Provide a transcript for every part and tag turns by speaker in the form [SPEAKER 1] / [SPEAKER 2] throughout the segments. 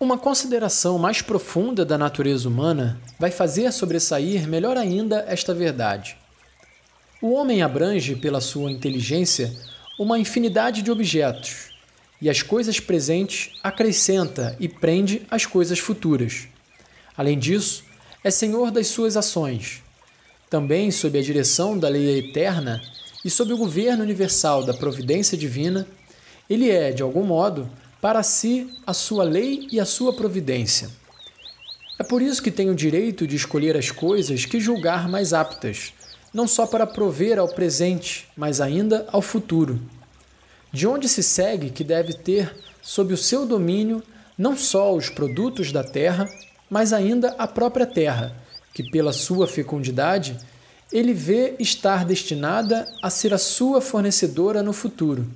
[SPEAKER 1] Uma consideração mais profunda da natureza humana vai fazer sobressair melhor ainda esta verdade. O homem abrange, pela sua inteligência, uma infinidade de objetos, e as coisas presentes acrescenta e prende as coisas futuras. Além disso, é senhor das suas ações. Também, sob a direção da lei eterna e sob o governo universal da providência divina, ele é, de algum modo, para si a sua lei e a sua providência. É por isso que tem o direito de escolher as coisas que julgar mais aptas, não só para prover ao presente, mas ainda ao futuro. De onde se segue que deve ter sob o seu domínio não só os produtos da terra, mas ainda a própria terra, que pela sua fecundidade ele vê estar destinada a ser a sua fornecedora no futuro.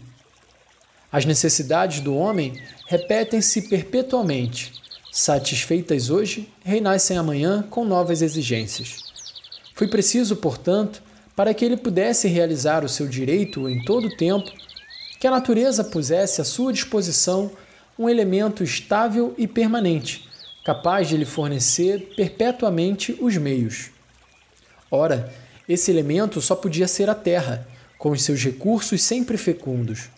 [SPEAKER 1] As necessidades do homem repetem-se perpetuamente. Satisfeitas hoje, reinassem amanhã com novas exigências. Foi preciso, portanto, para que ele pudesse realizar o seu direito em todo o tempo, que a natureza pusesse à sua disposição um elemento estável e permanente, capaz de lhe fornecer perpetuamente os meios. Ora, esse elemento só podia ser a terra, com os seus recursos sempre fecundos.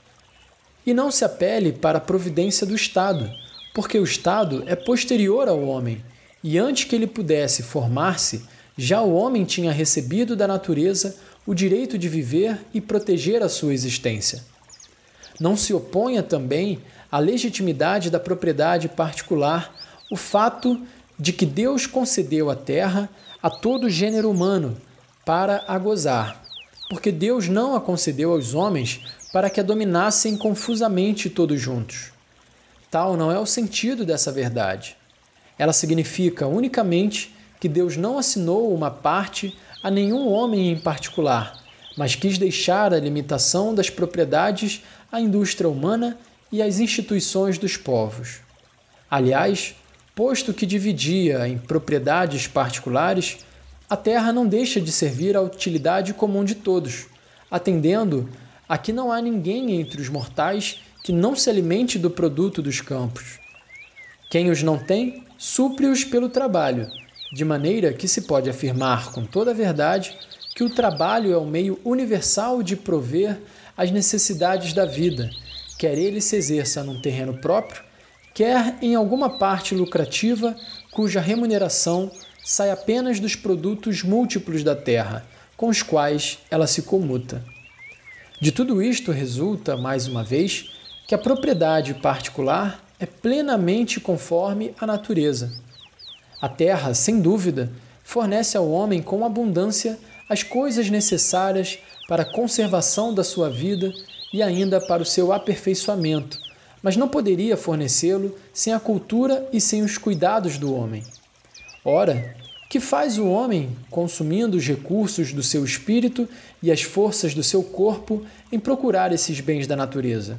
[SPEAKER 1] E não se apele para a providência do Estado, porque o Estado é posterior ao homem, e antes que ele pudesse formar-se, já o homem tinha recebido da natureza o direito de viver e proteger a sua existência. Não se oponha também à legitimidade da propriedade particular o fato de que Deus concedeu a terra a todo o gênero humano para a gozar, porque Deus não a concedeu aos homens para que a dominassem confusamente todos juntos. Tal não é o sentido dessa verdade. Ela significa unicamente que Deus não assinou uma parte a nenhum homem em particular, mas quis deixar a limitação das propriedades à indústria humana e às instituições dos povos. Aliás, posto que dividia em propriedades particulares, a terra não deixa de servir à utilidade comum de todos, atendendo Aqui não há ninguém entre os mortais que não se alimente do produto dos campos. Quem os não tem, supre-os pelo trabalho, de maneira que se pode afirmar com toda a verdade que o trabalho é o meio universal de prover as necessidades da vida, quer ele se exerça num terreno próprio, quer em alguma parte lucrativa cuja remuneração sai apenas dos produtos múltiplos da terra, com os quais ela se comuta. De tudo isto resulta, mais uma vez, que a propriedade particular é plenamente conforme à natureza. A terra, sem dúvida, fornece ao homem com abundância as coisas necessárias para a conservação da sua vida e ainda para o seu aperfeiçoamento, mas não poderia fornecê-lo sem a cultura e sem os cuidados do homem. Ora, que faz o homem consumindo os recursos do seu espírito e as forças do seu corpo em procurar esses bens da natureza?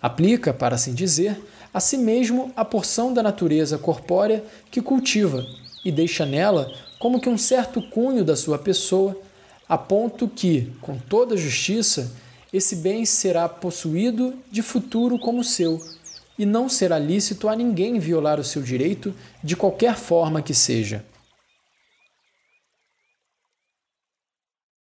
[SPEAKER 1] Aplica, para assim dizer, a si mesmo a porção da natureza corpórea que cultiva e deixa nela como que um certo cunho da sua pessoa, a ponto que, com toda justiça, esse bem será possuído de futuro como seu, e não será lícito a ninguém violar o seu direito de qualquer forma que seja.